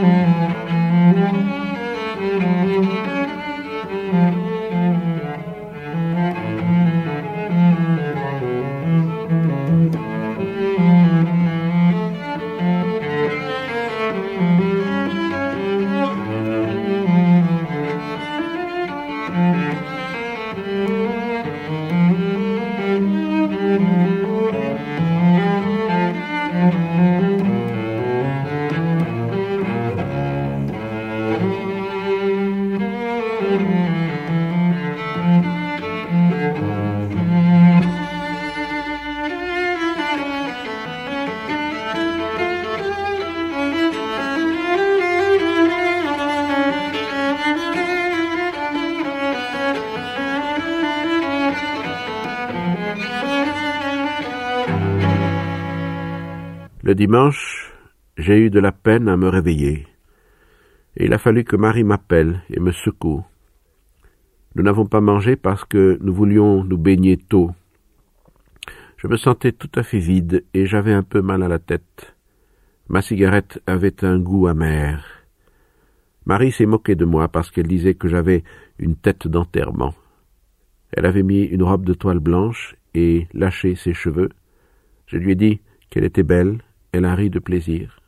Música Le dimanche, j'ai eu de la peine à me réveiller, et il a fallu que Marie m'appelle et me secoue. Nous n'avons pas mangé parce que nous voulions nous baigner tôt. Je me sentais tout à fait vide et j'avais un peu mal à la tête. Ma cigarette avait un goût amer. Marie s'est moquée de moi parce qu'elle disait que j'avais une tête d'enterrement. Elle avait mis une robe de toile blanche et lâché ses cheveux. Je lui ai dit qu'elle était belle elle a ri de plaisir.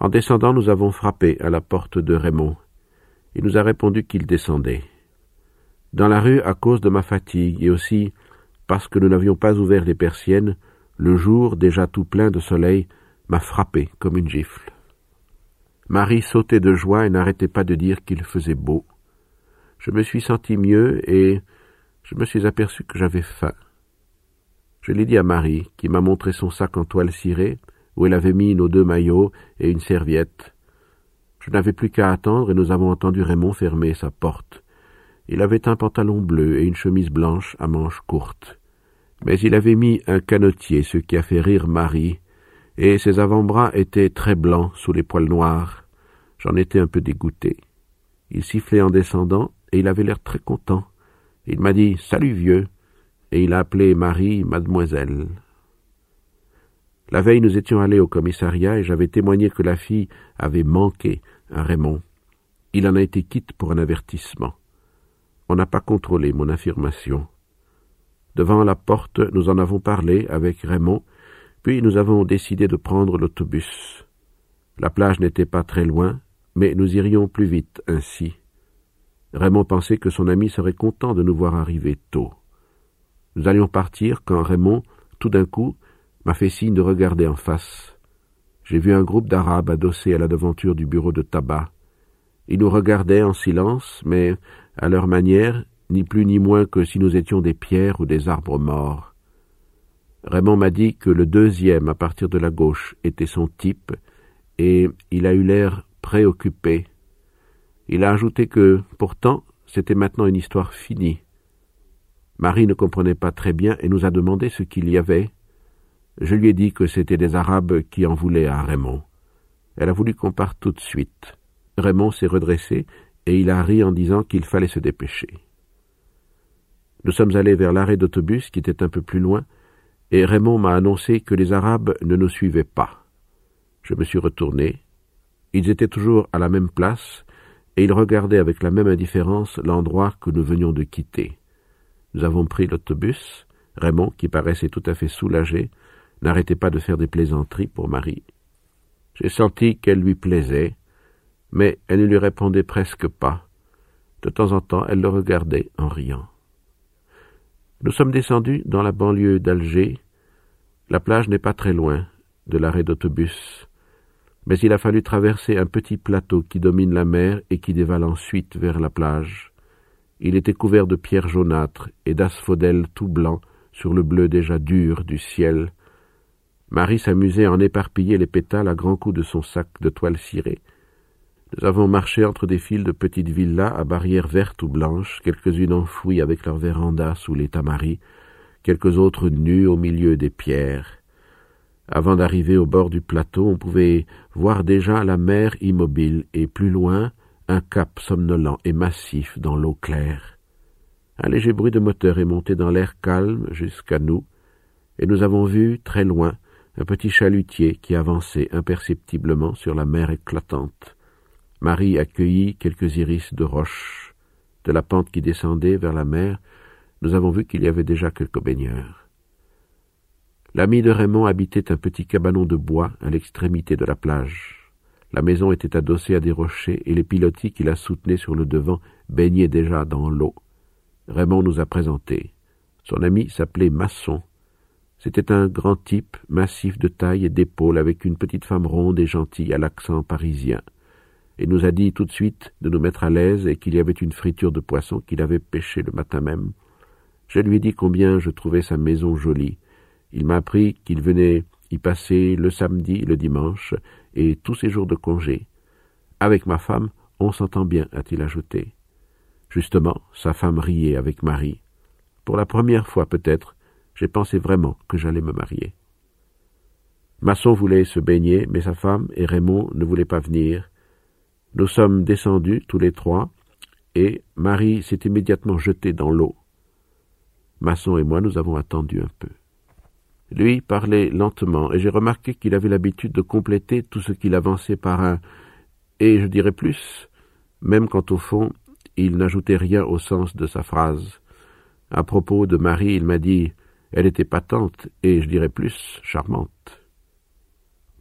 En descendant, nous avons frappé à la porte de Raymond. Il nous a répondu qu'il descendait. Dans la rue, à cause de ma fatigue et aussi parce que nous n'avions pas ouvert les persiennes, le jour, déjà tout plein de soleil, m'a frappé comme une gifle. Marie sautait de joie et n'arrêtait pas de dire qu'il faisait beau. Je me suis senti mieux et je me suis aperçu que j'avais faim. Je l'ai dit à Marie, qui m'a montré son sac en toile cirée, où elle avait mis nos deux maillots et une serviette. Je n'avais plus qu'à attendre et nous avons entendu Raymond fermer sa porte. Il avait un pantalon bleu et une chemise blanche à manches courtes. Mais il avait mis un canotier, ce qui a fait rire Marie, et ses avant-bras étaient très blancs sous les poils noirs. J'en étais un peu dégoûté. Il sifflait en descendant, et il avait l'air très content. Il m'a dit Salut vieux et il a appelé Marie mademoiselle. La veille, nous étions allés au commissariat et j'avais témoigné que la fille avait manqué à Raymond. Il en a été quitte pour un avertissement. On n'a pas contrôlé mon affirmation. Devant la porte, nous en avons parlé avec Raymond, puis nous avons décidé de prendre l'autobus. La plage n'était pas très loin, mais nous irions plus vite ainsi. Raymond pensait que son ami serait content de nous voir arriver tôt. Nous allions partir quand Raymond, tout d'un coup, m'a fait signe de regarder en face. J'ai vu un groupe d'Arabes adossés à la devanture du bureau de tabac. Ils nous regardaient en silence, mais, à leur manière, ni plus ni moins que si nous étions des pierres ou des arbres morts. Raymond m'a dit que le deuxième, à partir de la gauche, était son type, et il a eu l'air préoccupé. Il a ajouté que, pourtant, c'était maintenant une histoire finie. Marie ne comprenait pas très bien et nous a demandé ce qu'il y avait. Je lui ai dit que c'étaient des Arabes qui en voulaient à Raymond. Elle a voulu qu'on parte tout de suite. Raymond s'est redressé et il a ri en disant qu'il fallait se dépêcher. Nous sommes allés vers l'arrêt d'autobus qui était un peu plus loin, et Raymond m'a annoncé que les Arabes ne nous suivaient pas. Je me suis retourné. Ils étaient toujours à la même place, et ils regardaient avec la même indifférence l'endroit que nous venions de quitter. Nous avons pris l'autobus. Raymond, qui paraissait tout à fait soulagé, n'arrêtait pas de faire des plaisanteries pour Marie. J'ai senti qu'elle lui plaisait, mais elle ne lui répondait presque pas. De temps en temps, elle le regardait en riant. Nous sommes descendus dans la banlieue d'Alger. La plage n'est pas très loin de l'arrêt d'autobus, mais il a fallu traverser un petit plateau qui domine la mer et qui dévale ensuite vers la plage. Il était couvert de pierres jaunâtres et d'asphodèles tout blancs sur le bleu déjà dur du ciel. Marie s'amusait à en éparpiller les pétales à grands coups de son sac de toile cirée. Nous avons marché entre des files de petites villas à barrières vertes ou blanches, quelques-unes enfouies avec leurs vérandas sous les tamaris, quelques autres nues au milieu des pierres. Avant d'arriver au bord du plateau, on pouvait voir déjà la mer immobile, et plus loin, un cap somnolent et massif dans l'eau claire. Un léger bruit de moteur est monté dans l'air calme jusqu'à nous, et nous avons vu, très loin, un petit chalutier qui avançait imperceptiblement sur la mer éclatante. Marie accueillit quelques iris de roche. De la pente qui descendait vers la mer, nous avons vu qu'il y avait déjà quelques baigneurs. L'ami de Raymond habitait un petit cabanon de bois à l'extrémité de la plage. La maison était adossée à des rochers et les pilotis qui la soutenaient sur le devant baignaient déjà dans l'eau. Raymond nous a présentés. Son ami s'appelait Masson. C'était un grand type, massif de taille et d'épaule, avec une petite femme ronde et gentille à l'accent parisien. Il nous a dit tout de suite de nous mettre à l'aise et qu'il y avait une friture de poisson qu'il avait pêchée le matin même. Je lui ai dit combien je trouvais sa maison jolie. Il m'a appris qu'il venait y passer le samedi, le dimanche et tous ses jours de congé. Avec ma femme, on s'entend bien, a-t-il ajouté. Justement, sa femme riait avec Marie. Pour la première fois peut-être, j'ai pensé vraiment que j'allais me marier. Masson voulait se baigner, mais sa femme et Raymond ne voulaient pas venir. Nous sommes descendus tous les trois, et Marie s'est immédiatement jetée dans l'eau. Masson et moi nous avons attendu un peu. Lui parlait lentement, et j'ai remarqué qu'il avait l'habitude de compléter tout ce qu'il avançait par un et je dirais plus, même quand au fond il n'ajoutait rien au sens de sa phrase. À propos de Marie, il m'a dit elle était patente et, je dirais plus, charmante.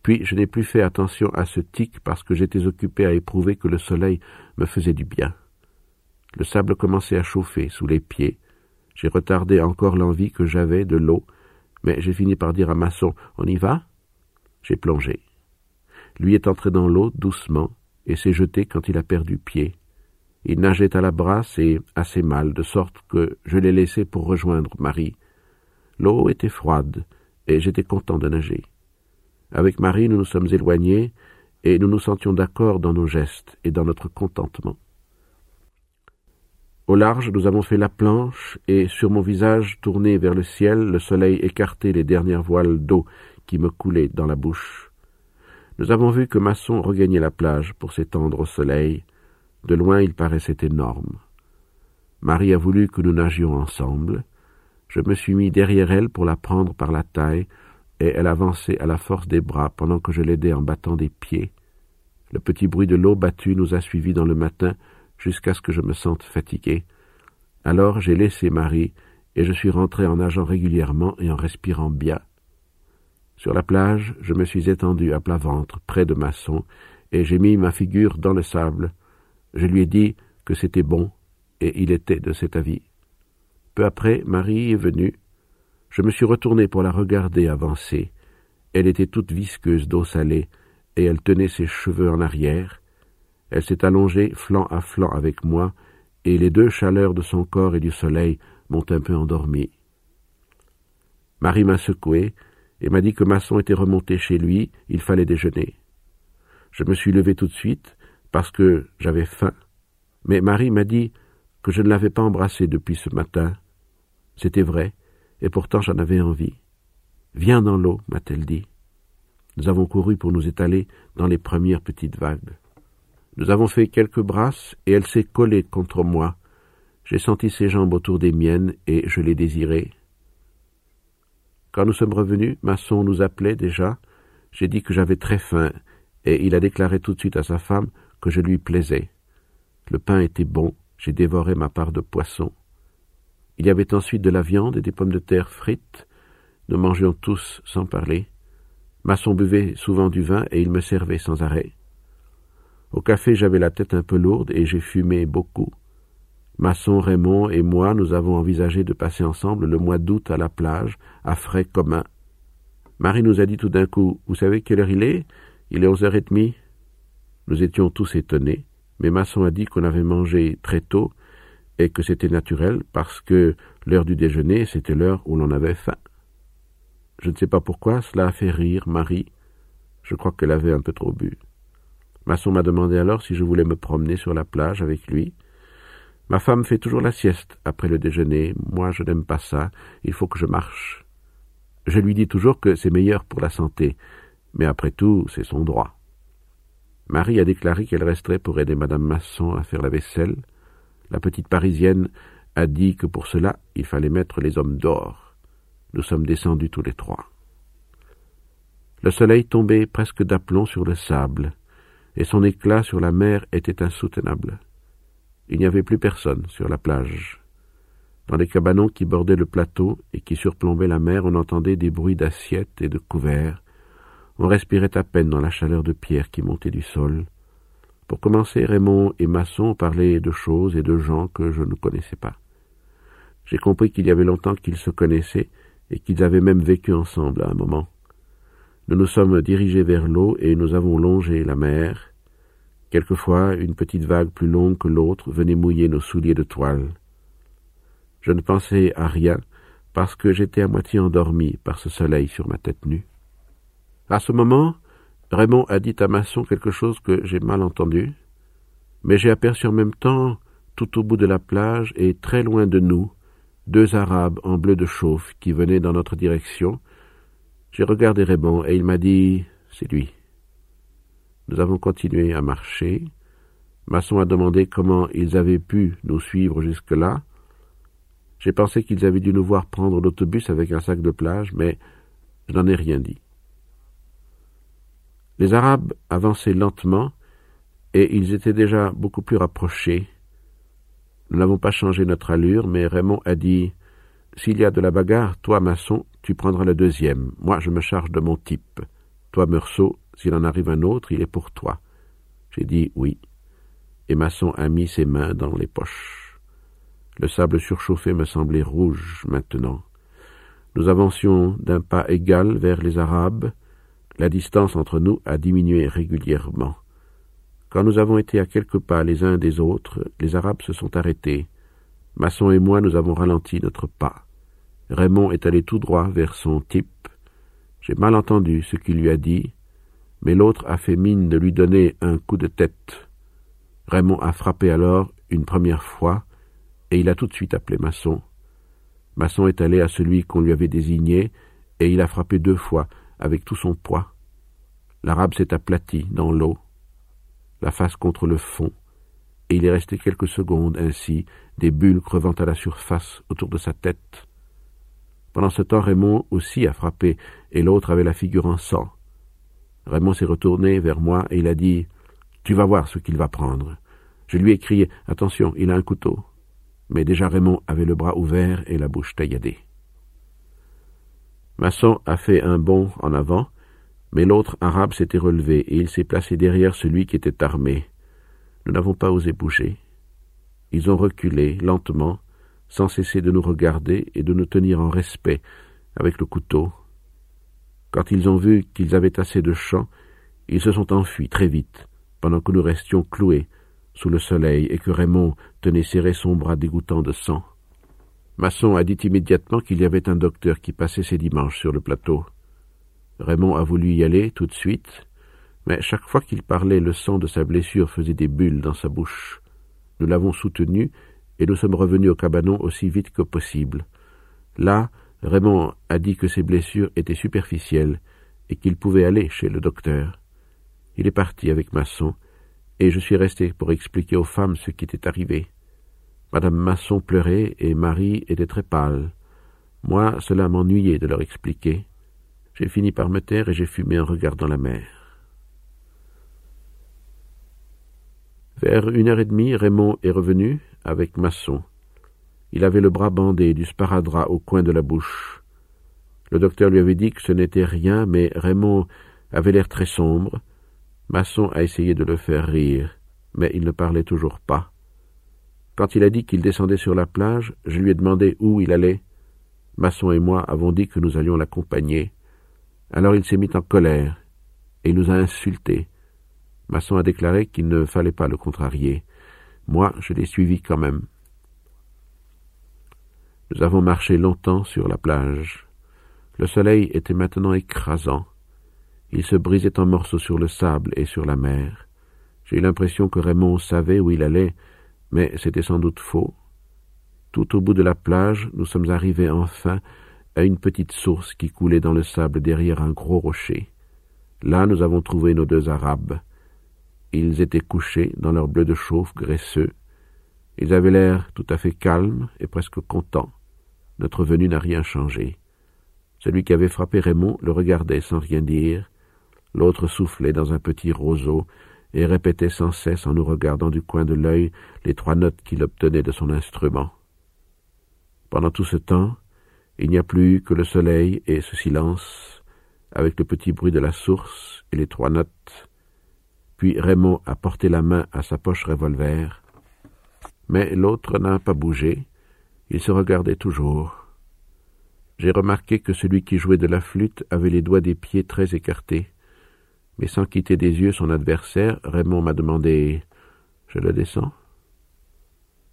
Puis je n'ai plus fait attention à ce tic parce que j'étais occupé à éprouver que le soleil me faisait du bien. Le sable commençait à chauffer sous les pieds. J'ai retardé encore l'envie que j'avais de l'eau, mais j'ai fini par dire à Masson On y va? J'ai plongé. Lui est entré dans l'eau doucement et s'est jeté quand il a perdu pied. Il nageait à la brasse et assez mal, de sorte que je l'ai laissé pour rejoindre Marie. L'eau était froide, et j'étais content de nager. Avec Marie, nous nous sommes éloignés, et nous nous sentions d'accord dans nos gestes et dans notre contentement. Au large, nous avons fait la planche, et sur mon visage tourné vers le ciel, le soleil écartait les dernières voiles d'eau qui me coulaient dans la bouche. Nous avons vu que Masson regagnait la plage pour s'étendre au soleil, de loin, il paraissait énorme. Marie a voulu que nous nagions ensemble. Je me suis mis derrière elle pour la prendre par la taille, et elle avançait à la force des bras pendant que je l'aidais en battant des pieds. Le petit bruit de l'eau battue nous a suivis dans le matin jusqu'à ce que je me sente fatigué. Alors j'ai laissé Marie, et je suis rentré en nageant régulièrement et en respirant bien. Sur la plage, je me suis étendu à plat ventre, près de Masson, et j'ai mis ma figure dans le sable. Je lui ai dit que c'était bon, et il était de cet avis. Peu après, Marie est venue. Je me suis retourné pour la regarder avancer. Elle était toute visqueuse d'eau salée, et elle tenait ses cheveux en arrière. Elle s'est allongée flanc à flanc avec moi, et les deux chaleurs de son corps et du soleil m'ont un peu endormi. Marie m'a secoué et m'a dit que Masson était remonté chez lui, il fallait déjeuner. Je me suis levé tout de suite, parce que j'avais faim. Mais Marie m'a dit que je ne l'avais pas embrassé depuis ce matin. C'était vrai, et pourtant j'en avais envie. Viens dans l'eau, m'a-t-elle dit. Nous avons couru pour nous étaler dans les premières petites vagues. Nous avons fait quelques brasses, et elle s'est collée contre moi. J'ai senti ses jambes autour des miennes, et je l'ai désirée. Quand nous sommes revenus, Masson nous appelait déjà. J'ai dit que j'avais très faim, et il a déclaré tout de suite à sa femme que je lui plaisais. Le pain était bon, j'ai dévoré ma part de poisson. Il y avait ensuite de la viande et des pommes de terre frites. Nous mangions tous sans parler. Masson buvait souvent du vin et il me servait sans arrêt. Au café, j'avais la tête un peu lourde et j'ai fumé beaucoup. Masson, Raymond et moi, nous avons envisagé de passer ensemble le mois d'août à la plage, à frais communs. Marie nous a dit tout d'un coup Vous savez quelle heure il est? Il est onze heures et demie. Nous étions tous étonnés, mais Masson a dit qu'on avait mangé très tôt et que c'était naturel parce que l'heure du déjeuner, c'était l'heure où l'on avait faim. Je ne sais pas pourquoi cela a fait rire Marie. Je crois qu'elle avait un peu trop bu. Masson m'a demandé alors si je voulais me promener sur la plage avec lui. Ma femme fait toujours la sieste après le déjeuner. Moi, je n'aime pas ça. Il faut que je marche. Je lui dis toujours que c'est meilleur pour la santé. Mais après tout, c'est son droit. Marie a déclaré qu'elle resterait pour aider madame Masson à faire la vaisselle. La petite Parisienne a dit que pour cela il fallait mettre les hommes dehors. Nous sommes descendus tous les trois. Le soleil tombait presque d'aplomb sur le sable, et son éclat sur la mer était insoutenable. Il n'y avait plus personne sur la plage. Dans les cabanons qui bordaient le plateau et qui surplombaient la mer, on entendait des bruits d'assiettes et de couverts. On respirait à peine dans la chaleur de pierre qui montait du sol. Pour commencer, Raymond et Masson parlaient de choses et de gens que je ne connaissais pas. J'ai compris qu'il y avait longtemps qu'ils se connaissaient et qu'ils avaient même vécu ensemble à un moment. Nous nous sommes dirigés vers l'eau et nous avons longé la mer. Quelquefois, une petite vague plus longue que l'autre venait mouiller nos souliers de toile. Je ne pensais à rien parce que j'étais à moitié endormi par ce soleil sur ma tête nue. À ce moment, Raymond a dit à Masson quelque chose que j'ai mal entendu, mais j'ai aperçu en même temps, tout au bout de la plage et très loin de nous, deux Arabes en bleu de chauffe qui venaient dans notre direction. J'ai regardé Raymond et il m'a dit C'est lui. Nous avons continué à marcher. Masson a demandé comment ils avaient pu nous suivre jusque-là. J'ai pensé qu'ils avaient dû nous voir prendre l'autobus avec un sac de plage, mais je n'en ai rien dit. Les Arabes avançaient lentement, et ils étaient déjà beaucoup plus rapprochés. Nous n'avons pas changé notre allure, mais Raymond a dit S'il y a de la bagarre, toi, maçon, tu prendras le deuxième. Moi, je me charge de mon type. Toi, Meursault, s'il en arrive un autre, il est pour toi. J'ai dit oui. Et Masson a mis ses mains dans les poches. Le sable surchauffé me semblait rouge maintenant. Nous avancions d'un pas égal vers les Arabes. La distance entre nous a diminué régulièrement. Quand nous avons été à quelques pas les uns des autres, les Arabes se sont arrêtés. Masson et moi nous avons ralenti notre pas. Raymond est allé tout droit vers son type. J'ai mal entendu ce qu'il lui a dit, mais l'autre a fait mine de lui donner un coup de tête. Raymond a frappé alors une première fois, et il a tout de suite appelé Masson. Masson est allé à celui qu'on lui avait désigné, et il a frappé deux fois, avec tout son poids. L'arabe s'est aplati dans l'eau, la face contre le fond, et il est resté quelques secondes ainsi, des bulles crevant à la surface autour de sa tête. Pendant ce temps, Raymond aussi a frappé, et l'autre avait la figure en sang. Raymond s'est retourné vers moi et il a dit Tu vas voir ce qu'il va prendre. Je lui ai crié Attention, il a un couteau mais déjà Raymond avait le bras ouvert et la bouche tailladée. Masson a fait un bond en avant, mais l'autre arabe s'était relevé et il s'est placé derrière celui qui était armé. Nous n'avons pas osé bouger. Ils ont reculé lentement, sans cesser de nous regarder et de nous tenir en respect avec le couteau. Quand ils ont vu qu'ils avaient assez de champ, ils se sont enfuis très vite, pendant que nous restions cloués sous le soleil et que Raymond tenait serré son bras dégoûtant de sang. Masson a dit immédiatement qu'il y avait un docteur qui passait ses dimanches sur le plateau. Raymond a voulu y aller tout de suite, mais chaque fois qu'il parlait, le sang de sa blessure faisait des bulles dans sa bouche. Nous l'avons soutenu et nous sommes revenus au cabanon aussi vite que possible. Là, Raymond a dit que ses blessures étaient superficielles et qu'il pouvait aller chez le docteur. Il est parti avec Masson et je suis resté pour expliquer aux femmes ce qui était arrivé. Madame Masson pleurait et Marie était très pâle. Moi, cela m'ennuyait de leur expliquer. J'ai fini par me taire et j'ai fumé en regardant la mer. Vers une heure et demie, Raymond est revenu avec Masson. Il avait le bras bandé du sparadrap au coin de la bouche. Le docteur lui avait dit que ce n'était rien, mais Raymond avait l'air très sombre, Masson a essayé de le faire rire, mais il ne parlait toujours pas. Quand il a dit qu'il descendait sur la plage, je lui ai demandé où il allait. Masson et moi avons dit que nous allions l'accompagner. Alors il s'est mis en colère, et il nous a insultés. Masson a déclaré qu'il ne fallait pas le contrarier. Moi, je l'ai suivi quand même. Nous avons marché longtemps sur la plage. Le soleil était maintenant écrasant. Il se brisait en morceaux sur le sable et sur la mer. J'ai eu l'impression que Raymond savait où il allait, mais c'était sans doute faux. Tout au bout de la plage, nous sommes arrivés enfin à une petite source qui coulait dans le sable derrière un gros rocher. Là, nous avons trouvé nos deux Arabes. Ils étaient couchés dans leur bleu de chauffe graisseux. Ils avaient l'air tout à fait calmes et presque contents. Notre venue n'a rien changé. Celui qui avait frappé Raymond le regardait sans rien dire, L'autre soufflait dans un petit roseau et répétait sans cesse en nous regardant du coin de l'œil les trois notes qu'il obtenait de son instrument. Pendant tout ce temps, il n'y a plus que le soleil et ce silence, avec le petit bruit de la source et les trois notes. Puis Raymond a porté la main à sa poche revolver, mais l'autre n'a pas bougé, il se regardait toujours. J'ai remarqué que celui qui jouait de la flûte avait les doigts des pieds très écartés mais sans quitter des yeux son adversaire, Raymond m'a demandé Je le descends?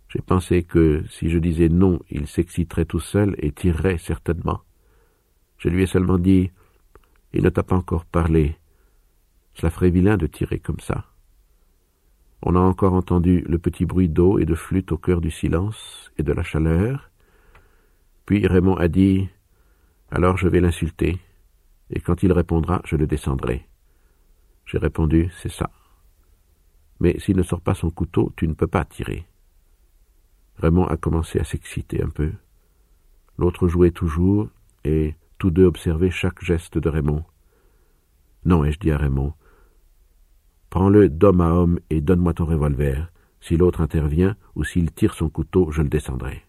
J'ai pensé que si je disais non, il s'exciterait tout seul et tirerait certainement. Je lui ai seulement dit Il ne t'a pas encore parlé. Cela ferait vilain de tirer comme ça. On a encore entendu le petit bruit d'eau et de flûte au cœur du silence et de la chaleur. Puis Raymond a dit Alors je vais l'insulter, et quand il répondra, je le descendrai. J'ai répondu C'est ça. Mais s'il ne sort pas son couteau, tu ne peux pas tirer. Raymond a commencé à s'exciter un peu. L'autre jouait toujours, et tous deux observaient chaque geste de Raymond. Non, ai-je dit à Raymond, prends-le d'homme à homme et donne-moi ton revolver. Si l'autre intervient ou s'il tire son couteau, je le descendrai.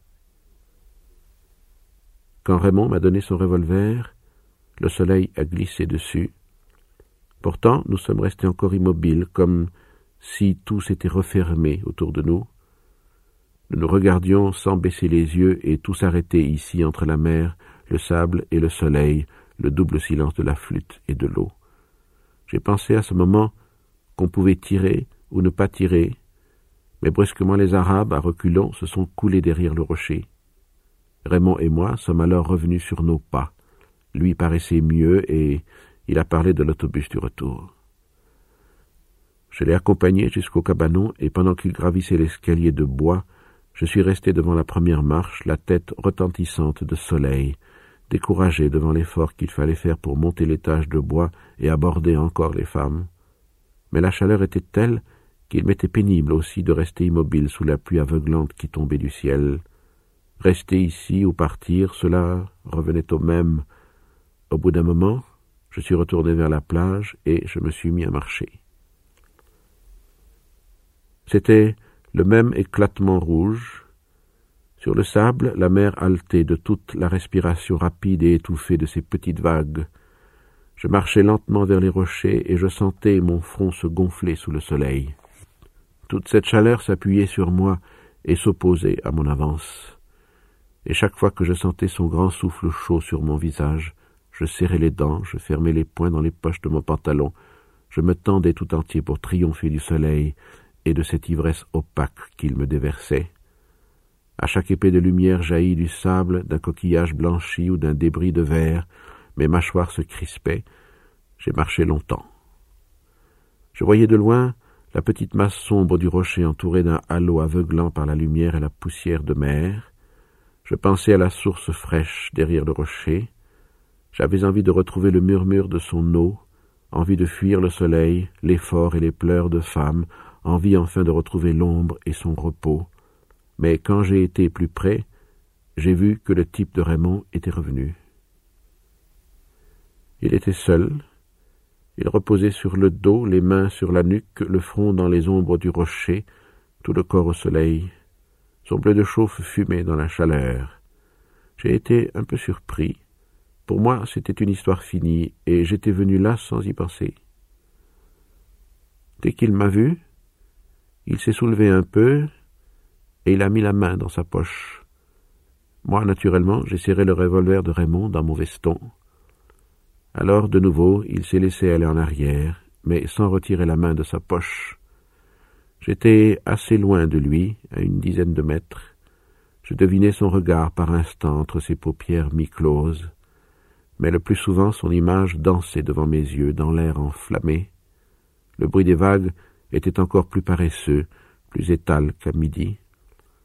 Quand Raymond m'a donné son revolver, le soleil a glissé dessus, Pourtant, nous sommes restés encore immobiles, comme si tout s'était refermé autour de nous. Nous nous regardions sans baisser les yeux et tout s'arrêtait ici entre la mer, le sable et le soleil, le double silence de la flûte et de l'eau. J'ai pensé à ce moment qu'on pouvait tirer ou ne pas tirer, mais brusquement les Arabes, à reculons, se sont coulés derrière le rocher. Raymond et moi sommes alors revenus sur nos pas. Lui paraissait mieux et il a parlé de l'autobus du retour. Je l'ai accompagné jusqu'au cabanon et pendant qu'il gravissait l'escalier de bois, je suis resté devant la première marche, la tête retentissante de soleil, découragé devant l'effort qu'il fallait faire pour monter l'étage de bois et aborder encore les femmes. Mais la chaleur était telle qu'il m'était pénible aussi de rester immobile sous la pluie aveuglante qui tombait du ciel. Rester ici ou partir, cela revenait au même. Au bout d'un moment, je suis retourné vers la plage et je me suis mis à marcher. C'était le même éclatement rouge. Sur le sable, la mer haletait de toute la respiration rapide et étouffée de ces petites vagues. Je marchais lentement vers les rochers et je sentais mon front se gonfler sous le soleil. Toute cette chaleur s'appuyait sur moi et s'opposait à mon avance. Et chaque fois que je sentais son grand souffle chaud sur mon visage, je serrais les dents, je fermais les poings dans les poches de mon pantalon, je me tendais tout entier pour triompher du soleil et de cette ivresse opaque qu'il me déversait. À chaque épée de lumière jaillie du sable, d'un coquillage blanchi ou d'un débris de verre, mes mâchoires se crispaient. J'ai marché longtemps. Je voyais de loin la petite masse sombre du rocher entourée d'un halo aveuglant par la lumière et la poussière de mer. Je pensais à la source fraîche derrière le rocher, j'avais envie de retrouver le murmure de son eau, envie de fuir le soleil, l'effort et les pleurs de femme, envie enfin de retrouver l'ombre et son repos. Mais quand j'ai été plus près, j'ai vu que le type de Raymond était revenu. Il était seul. Il reposait sur le dos, les mains sur la nuque, le front dans les ombres du rocher, tout le corps au soleil. Son bleu de chauffe fumait dans la chaleur. J'ai été un peu surpris. Pour moi, c'était une histoire finie, et j'étais venu là sans y penser. Dès qu'il m'a vu, il s'est soulevé un peu, et il a mis la main dans sa poche. Moi, naturellement, j'ai serré le revolver de Raymond dans mon veston. Alors, de nouveau, il s'est laissé aller en arrière, mais sans retirer la main de sa poche. J'étais assez loin de lui, à une dizaine de mètres. Je devinais son regard par instant entre ses paupières mi-closes mais le plus souvent son image dansait devant mes yeux dans l'air enflammé. Le bruit des vagues était encore plus paresseux, plus étal qu'à midi.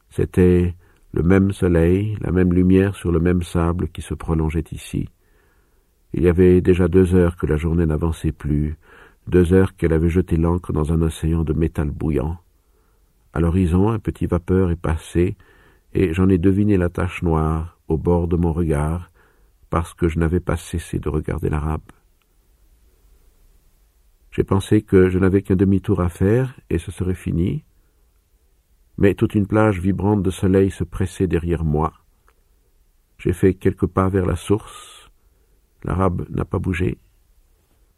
C'était le même soleil, la même lumière sur le même sable qui se prolongeait ici. Il y avait déjà deux heures que la journée n'avançait plus, deux heures qu'elle avait jeté l'ancre dans un océan de métal bouillant. À l'horizon, un petit vapeur est passé, et j'en ai deviné la tache noire au bord de mon regard, parce que je n'avais pas cessé de regarder l'arabe. J'ai pensé que je n'avais qu'un demi-tour à faire et ce serait fini. Mais toute une plage vibrante de soleil se pressait derrière moi. J'ai fait quelques pas vers la source. L'arabe n'a pas bougé.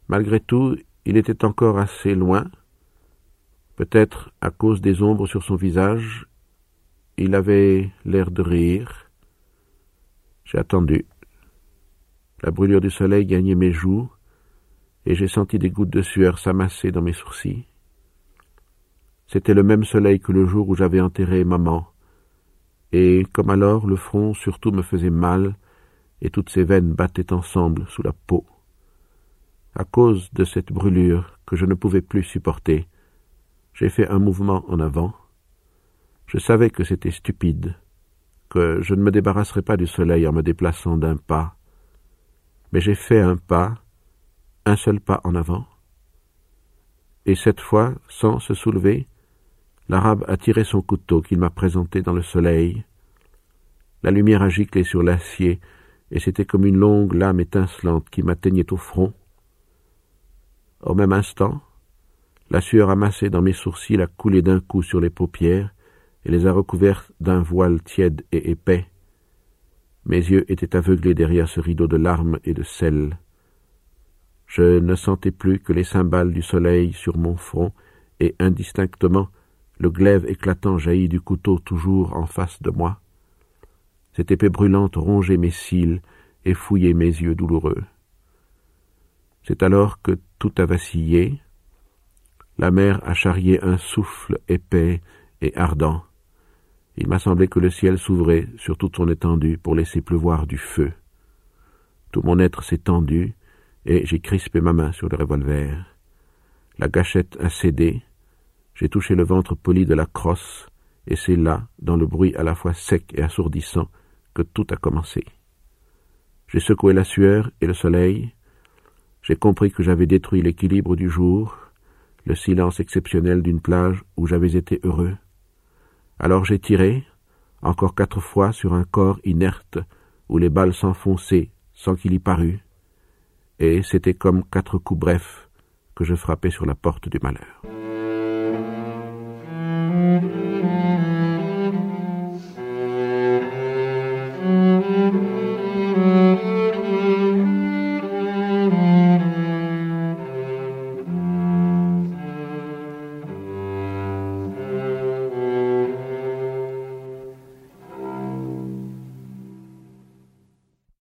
Malgré tout, il était encore assez loin. Peut-être à cause des ombres sur son visage, il avait l'air de rire. J'ai attendu. La brûlure du soleil gagnait mes joues, et j'ai senti des gouttes de sueur s'amasser dans mes sourcils. C'était le même soleil que le jour où j'avais enterré maman, et comme alors le front surtout me faisait mal, et toutes ses veines battaient ensemble sous la peau. À cause de cette brûlure que je ne pouvais plus supporter, j'ai fait un mouvement en avant. Je savais que c'était stupide, que je ne me débarrasserais pas du soleil en me déplaçant d'un pas, mais j'ai fait un pas, un seul pas en avant, et cette fois, sans se soulever, l'arabe a tiré son couteau qu'il m'a présenté dans le soleil. La lumière a giclé sur l'acier, et c'était comme une longue lame étincelante qui m'atteignait au front. Au même instant, la sueur amassée dans mes sourcils a coulé d'un coup sur les paupières et les a recouvertes d'un voile tiède et épais. Mes yeux étaient aveuglés derrière ce rideau de larmes et de sel. Je ne sentais plus que les cymbales du soleil sur mon front, et indistinctement le glaive éclatant jaillit du couteau toujours en face de moi. Cette épée brûlante rongeait mes cils et fouillait mes yeux douloureux. C'est alors que tout a vacillé. La mer a charrié un souffle épais et ardent. Il m'a semblé que le ciel s'ouvrait sur toute son étendue pour laisser pleuvoir du feu. Tout mon être s'est tendu, et j'ai crispé ma main sur le revolver. La gâchette a cédé, j'ai touché le ventre poli de la crosse, et c'est là, dans le bruit à la fois sec et assourdissant, que tout a commencé. J'ai secoué la sueur et le soleil, j'ai compris que j'avais détruit l'équilibre du jour, le silence exceptionnel d'une plage où j'avais été heureux. Alors j'ai tiré, encore quatre fois sur un corps inerte où les balles s'enfonçaient sans qu'il y parût, et c'était comme quatre coups brefs que je frappais sur la porte du malheur.